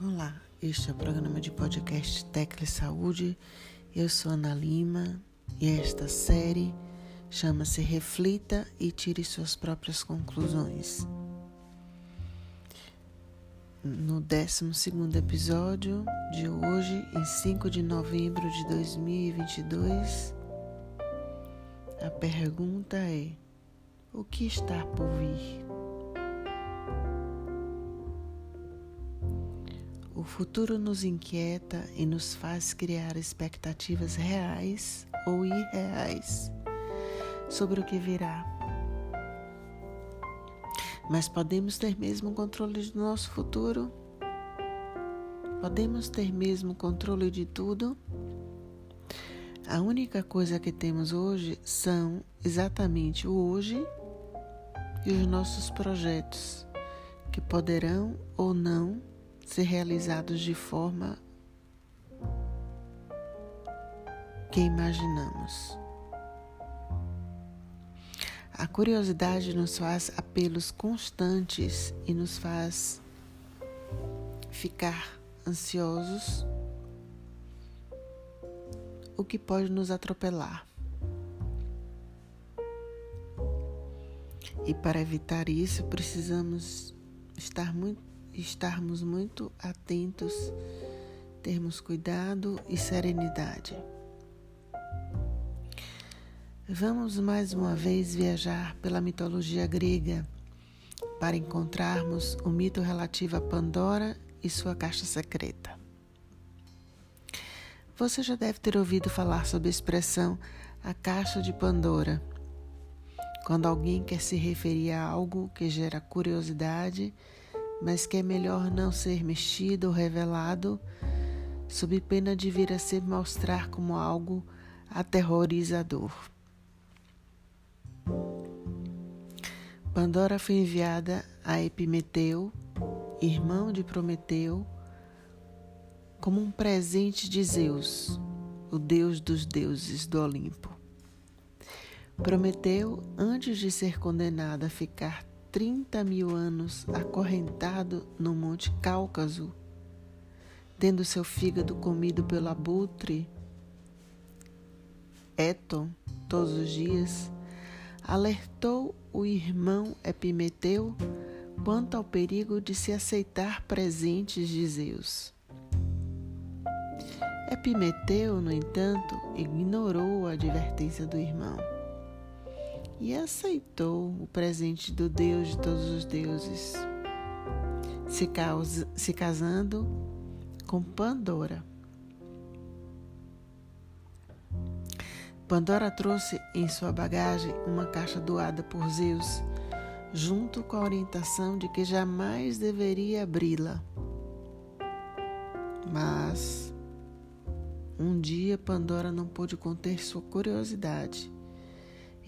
Olá, este é o programa de podcast Tecle Saúde. Eu sou Ana Lima e esta série chama-se Reflita e Tire Suas Próprias Conclusões. No 12 episódio de hoje, em 5 de novembro de 2022, a pergunta é: O que está por vir? O futuro nos inquieta e nos faz criar expectativas reais ou irreais sobre o que virá. Mas podemos ter mesmo controle do nosso futuro? Podemos ter mesmo controle de tudo? A única coisa que temos hoje são exatamente o hoje e os nossos projetos, que poderão ou não ser realizados de forma que imaginamos. A curiosidade nos faz apelos constantes e nos faz ficar ansiosos, o que pode nos atropelar. E para evitar isso, precisamos estar muito estarmos muito atentos, termos cuidado e serenidade. Vamos mais uma vez viajar pela mitologia grega para encontrarmos o mito relativo a Pandora e sua caixa secreta. Você já deve ter ouvido falar sobre a expressão a caixa de Pandora. Quando alguém quer se referir a algo que gera curiosidade mas que é melhor não ser mexido ou revelado, sob pena de vir a se mostrar como algo aterrorizador. Pandora foi enviada a Epimeteu, irmão de Prometeu, como um presente de Zeus, o deus dos deuses do Olimpo. Prometeu, antes de ser condenado a ficar 30 mil anos acorrentado no Monte Cáucaso, tendo seu fígado comido pelo abutre, Eton, todos os dias, alertou o irmão Epimeteu quanto ao perigo de se aceitar presentes de Zeus. Epimeteu, no entanto, ignorou a advertência do irmão e aceitou o presente do Deus de todos os deuses, se, causa, se casando com Pandora. Pandora trouxe em sua bagagem uma caixa doada por Zeus, junto com a orientação de que jamais deveria abri-la. Mas um dia Pandora não pôde conter sua curiosidade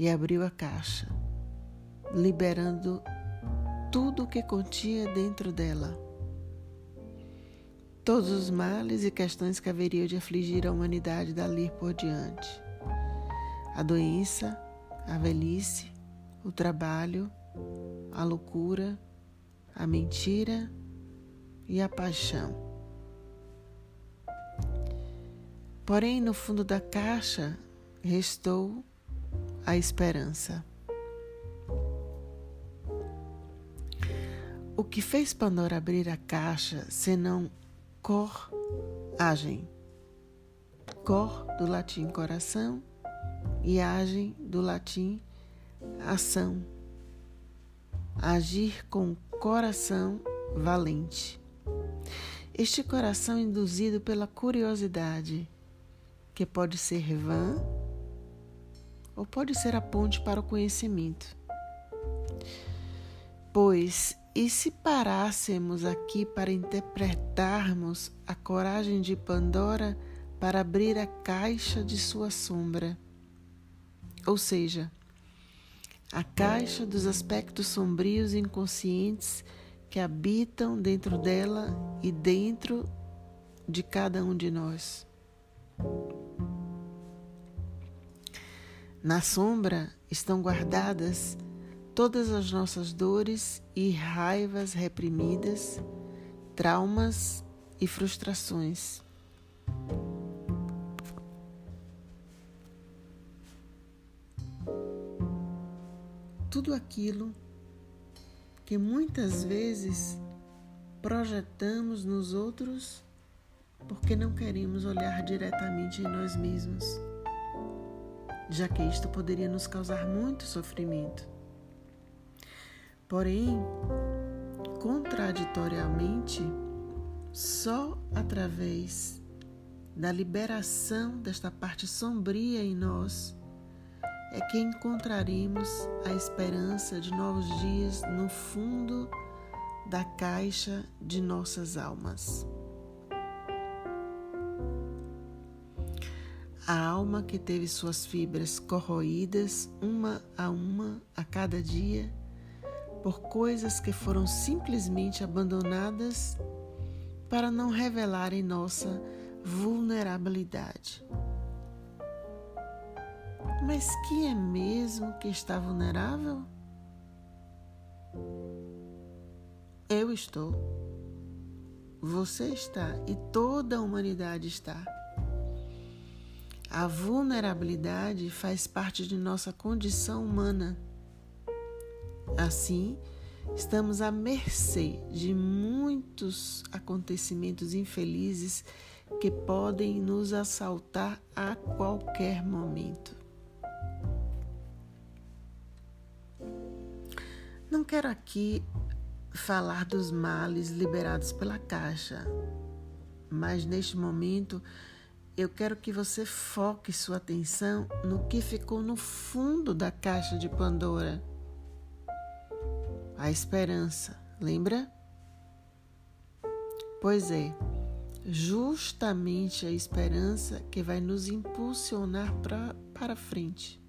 e abriu a caixa, liberando tudo o que continha dentro dela. Todos os males e questões que haveriam de afligir a humanidade dali por diante. A doença, a velhice, o trabalho, a loucura, a mentira e a paixão. Porém, no fundo da caixa restou a esperança. O que fez Pandora abrir a caixa senão coragem? Cor do latim coração e agem do latim ação. Agir com coração valente. Este coração induzido pela curiosidade, que pode ser vã ou pode ser a ponte para o conhecimento. Pois, e se parássemos aqui para interpretarmos a coragem de Pandora para abrir a caixa de sua sombra? Ou seja, a caixa dos aspectos sombrios e inconscientes que habitam dentro dela e dentro de cada um de nós. Na sombra estão guardadas todas as nossas dores e raivas reprimidas, traumas e frustrações. Tudo aquilo que muitas vezes projetamos nos outros porque não queremos olhar diretamente em nós mesmos, já que isto poderia nos causar muito sofrimento. Porém, contraditoriamente, só através da liberação desta parte sombria em nós é que encontraremos a esperança de novos dias no fundo da caixa de nossas almas. A alma que teve suas fibras corroídas uma a uma a cada dia por coisas que foram simplesmente abandonadas para não revelarem nossa vulnerabilidade. Mas quem é mesmo que está vulnerável? Eu estou. Você está e toda a humanidade está. A vulnerabilidade faz parte de nossa condição humana. Assim, estamos à mercê de muitos acontecimentos infelizes que podem nos assaltar a qualquer momento. Não quero aqui falar dos males liberados pela caixa, mas neste momento eu quero que você foque sua atenção no que ficou no fundo da caixa de Pandora. A esperança, lembra? Pois é, justamente a esperança que vai nos impulsionar pra, para frente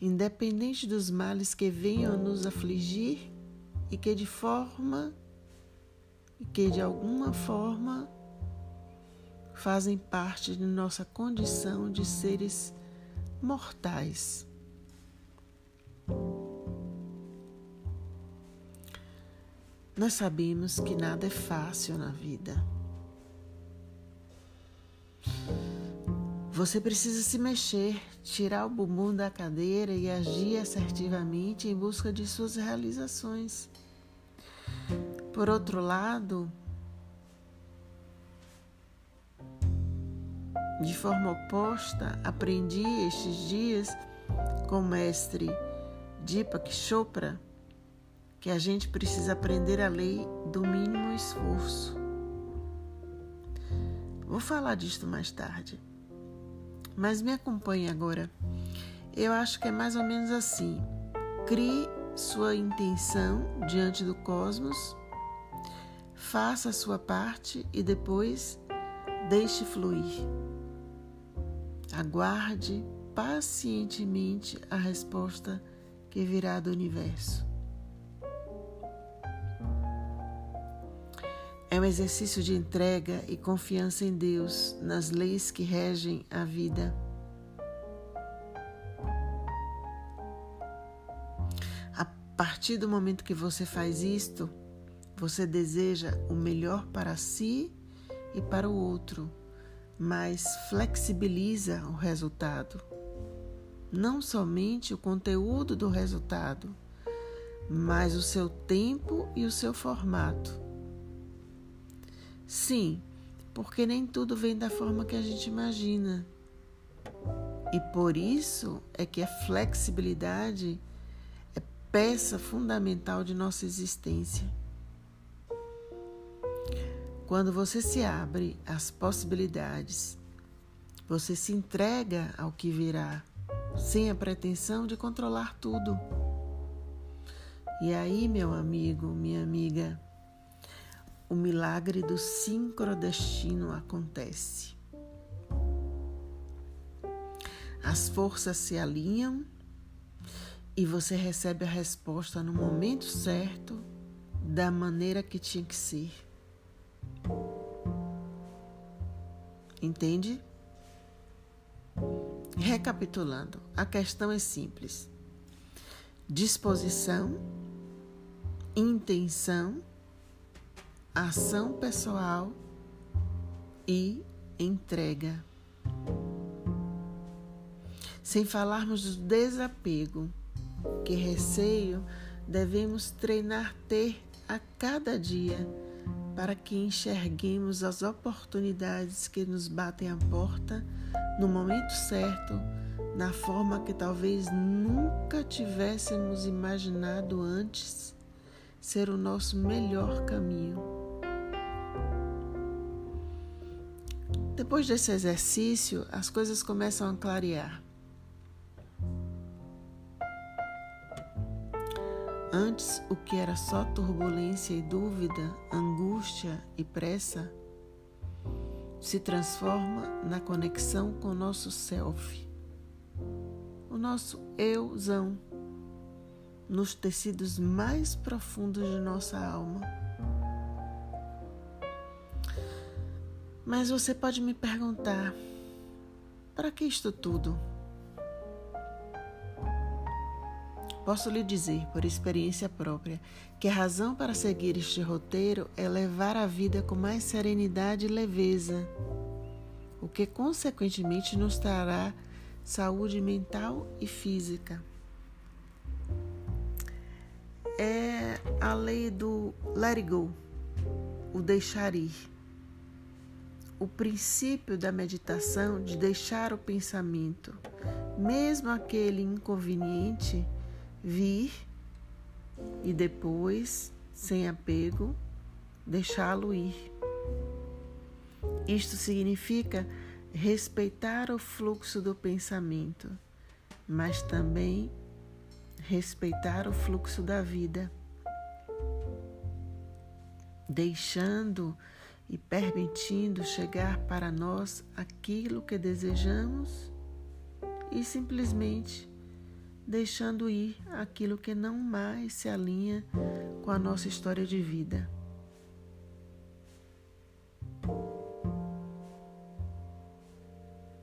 independente dos males que venham nos afligir e que de forma e que de alguma forma fazem parte de nossa condição de seres mortais. Nós sabemos que nada é fácil na vida. Você precisa se mexer, tirar o bumbum da cadeira e agir assertivamente em busca de suas realizações. Por outro lado, de forma oposta, aprendi estes dias com o mestre Deepak Chopra que a gente precisa aprender a lei do mínimo esforço. Vou falar disto mais tarde. Mas me acompanhe agora. Eu acho que é mais ou menos assim. Crie sua intenção diante do cosmos, faça a sua parte e depois deixe fluir. Aguarde pacientemente a resposta que virá do universo. É um exercício de entrega e confiança em Deus, nas leis que regem a vida. A partir do momento que você faz isto, você deseja o melhor para si e para o outro, mas flexibiliza o resultado. Não somente o conteúdo do resultado, mas o seu tempo e o seu formato. Sim, porque nem tudo vem da forma que a gente imagina. E por isso é que a flexibilidade é peça fundamental de nossa existência. Quando você se abre às possibilidades, você se entrega ao que virá, sem a pretensão de controlar tudo. E aí, meu amigo, minha amiga, o milagre do sincrodestino acontece. As forças se alinham e você recebe a resposta no momento certo, da maneira que tinha que ser. Entende? Recapitulando, a questão é simples: disposição, intenção ação pessoal e entrega. Sem falarmos do desapego, que receio devemos treinar ter a cada dia para que enxerguemos as oportunidades que nos batem à porta no momento certo, na forma que talvez nunca tivéssemos imaginado antes ser o nosso melhor caminho. Depois desse exercício, as coisas começam a clarear. Antes, o que era só turbulência e dúvida, angústia e pressa, se transforma na conexão com o nosso self, o nosso euzão, nos tecidos mais profundos de nossa alma. Mas você pode me perguntar: para que isto tudo? Posso lhe dizer, por experiência própria, que a razão para seguir este roteiro é levar a vida com mais serenidade e leveza, o que consequentemente nos trará saúde mental e física. É a lei do let it go, o deixar ir. O princípio da meditação de deixar o pensamento, mesmo aquele inconveniente, vir e depois, sem apego, deixá-lo ir. Isto significa respeitar o fluxo do pensamento, mas também respeitar o fluxo da vida, deixando e permitindo chegar para nós aquilo que desejamos e simplesmente deixando ir aquilo que não mais se alinha com a nossa história de vida.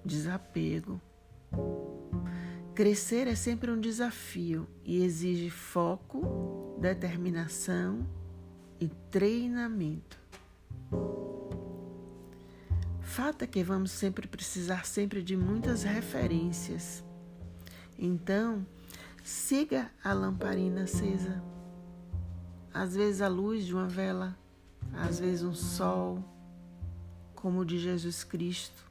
Desapego. Crescer é sempre um desafio e exige foco, determinação e treinamento. Fato é que vamos sempre precisar sempre de muitas referências. Então, Siga a lamparina acesa. Às vezes a luz de uma vela, às vezes um sol, como o de Jesus Cristo,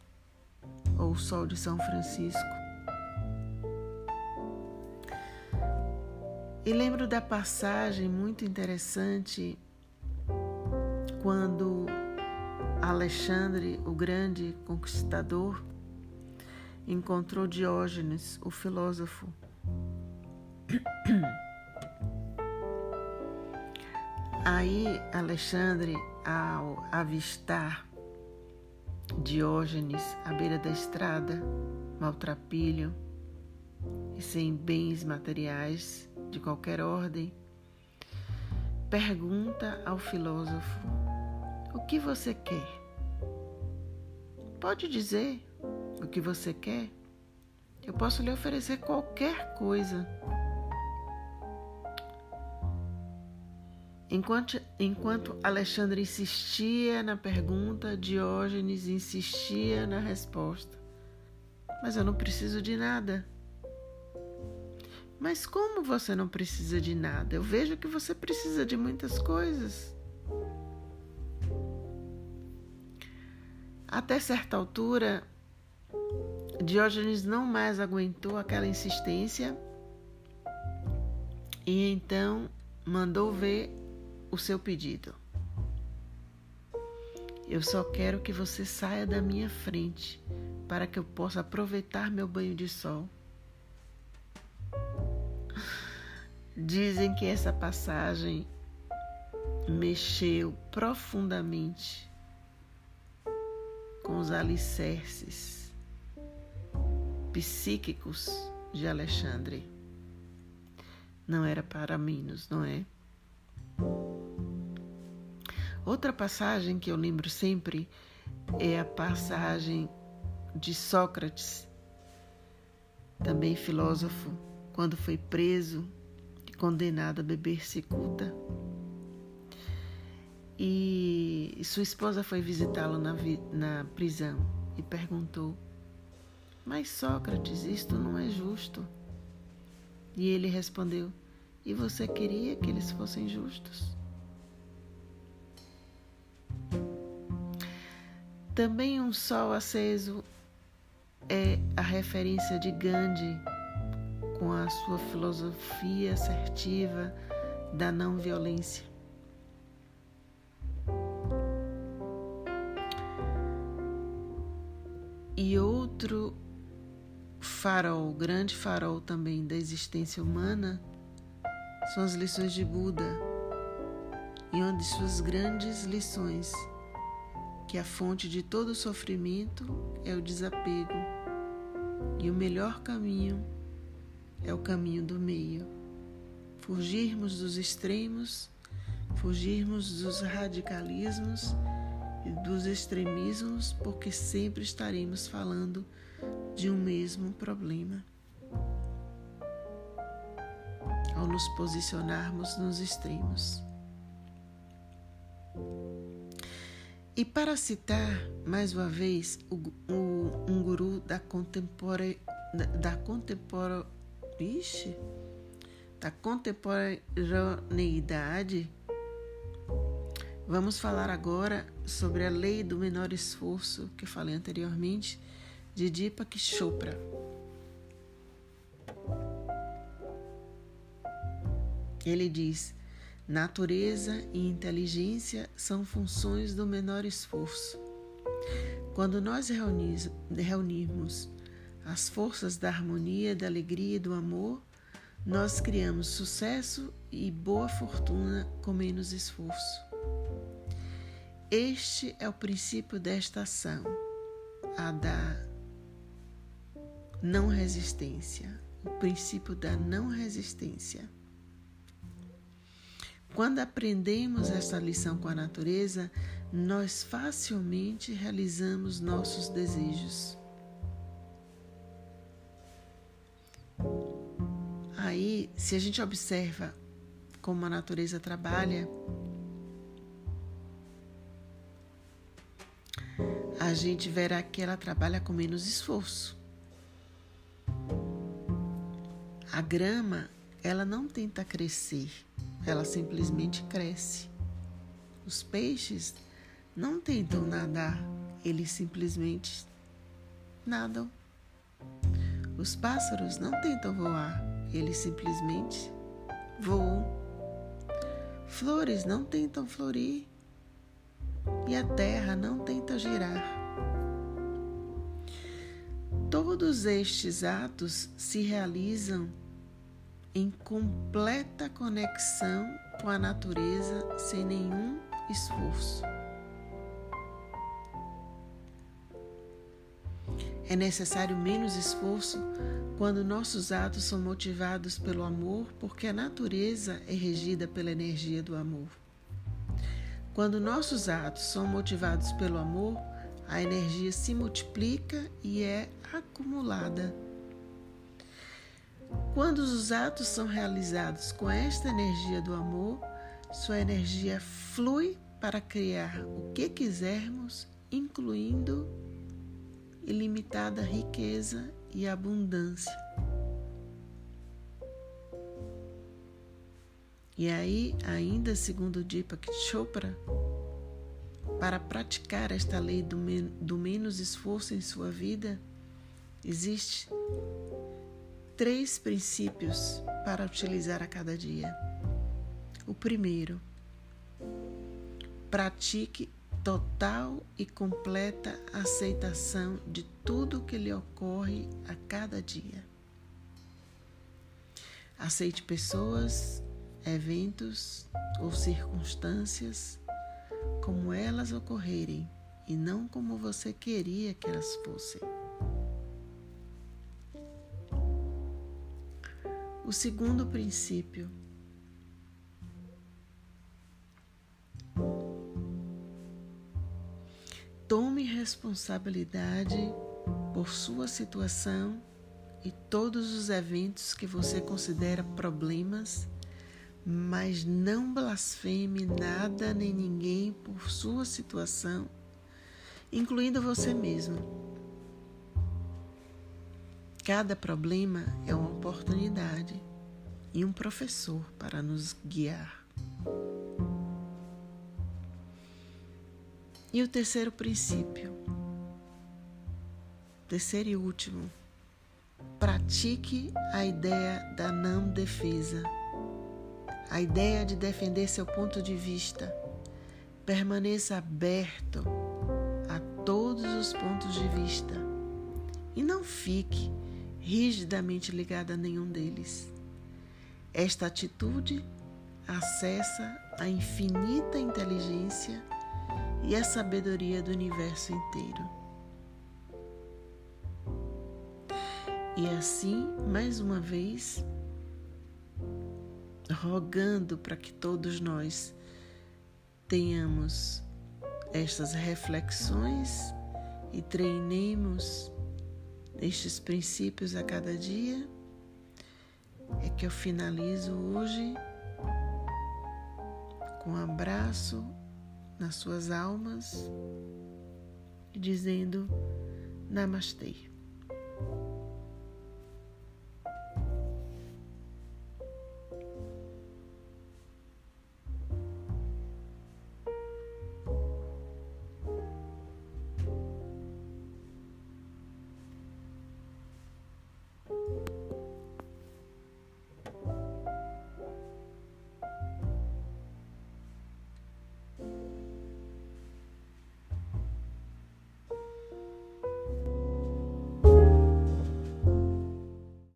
ou o sol de São Francisco. E lembro da passagem muito interessante quando Alexandre, o grande conquistador, encontrou Diógenes, o filósofo, Aí Alexandre, ao avistar Diógenes à beira da estrada, maltrapilho e sem bens materiais de qualquer ordem, pergunta ao filósofo: O que você quer? Pode dizer o que você quer? Eu posso lhe oferecer qualquer coisa Enquanto, enquanto Alexandre insistia na pergunta, Diógenes insistia na resposta. Mas eu não preciso de nada. Mas como você não precisa de nada? Eu vejo que você precisa de muitas coisas. Até certa altura, Diógenes não mais aguentou aquela insistência e então mandou ver o seu pedido. Eu só quero que você saia da minha frente para que eu possa aproveitar meu banho de sol. Dizem que essa passagem mexeu profundamente com os alicerces psíquicos de Alexandre. Não era para menos, não é? Outra passagem que eu lembro sempre é a passagem de Sócrates, também filósofo, quando foi preso e condenado a beber cicuta. E sua esposa foi visitá-lo na, na prisão e perguntou: Mas Sócrates, isto não é justo. E ele respondeu: E você queria que eles fossem justos? Também um sol aceso é a referência de Gandhi com a sua filosofia assertiva da não violência. E outro farol, grande farol também da existência humana, são as lições de Buda, e uma de suas grandes lições, que a fonte de todo sofrimento é o desapego, e o melhor caminho é o caminho do meio. Fugirmos dos extremos, fugirmos dos radicalismos e dos extremismos, porque sempre estaremos falando de um mesmo problema. Ao nos posicionarmos nos extremos. E para citar mais uma vez o, o, um guru da contempora, da da contemporaneidade, vamos falar agora sobre a lei do menor esforço que falei anteriormente de Deepak Chopra. Ele diz: natureza e inteligência são funções do menor esforço. Quando nós reunirmos as forças da harmonia, da alegria e do amor, nós criamos sucesso e boa fortuna com menos esforço. Este é o princípio desta ação, a da não resistência, o princípio da não resistência. Quando aprendemos essa lição com a natureza, nós facilmente realizamos nossos desejos. Aí, se a gente observa como a natureza trabalha, a gente verá que ela trabalha com menos esforço. A grama, ela não tenta crescer, ela simplesmente cresce. Os peixes não tentam nadar, eles simplesmente nadam. Os pássaros não tentam voar, eles simplesmente voam. Flores não tentam florir e a terra não tenta girar. Todos estes atos se realizam em completa conexão com a natureza sem nenhum esforço. É necessário menos esforço quando nossos atos são motivados pelo amor, porque a natureza é regida pela energia do amor. Quando nossos atos são motivados pelo amor, a energia se multiplica e é acumulada quando os atos são realizados com esta energia do amor, sua energia flui para criar o que quisermos, incluindo ilimitada riqueza e abundância. E aí, ainda segundo Deepak Chopra, para praticar esta lei do, men do menos esforço em sua vida, existe três princípios para utilizar a cada dia. O primeiro, pratique total e completa aceitação de tudo que lhe ocorre a cada dia. Aceite pessoas, eventos ou circunstâncias como elas ocorrerem e não como você queria que elas fossem. O segundo princípio. Tome responsabilidade por sua situação e todos os eventos que você considera problemas mas não blasfeme nada nem ninguém por sua situação, incluindo você mesmo. Cada problema é uma oportunidade e um professor para nos guiar. E o terceiro princípio, terceiro e último, pratique a ideia da não defesa a ideia de defender seu ponto de vista. Permaneça aberto a todos os pontos de vista e não fique rigidamente ligado a nenhum deles. Esta atitude acessa a infinita inteligência e a sabedoria do universo inteiro. E assim, mais uma vez, rogando para que todos nós tenhamos estas reflexões e treinemos estes princípios a cada dia, é que eu finalizo hoje com um abraço nas suas almas, dizendo Namastê.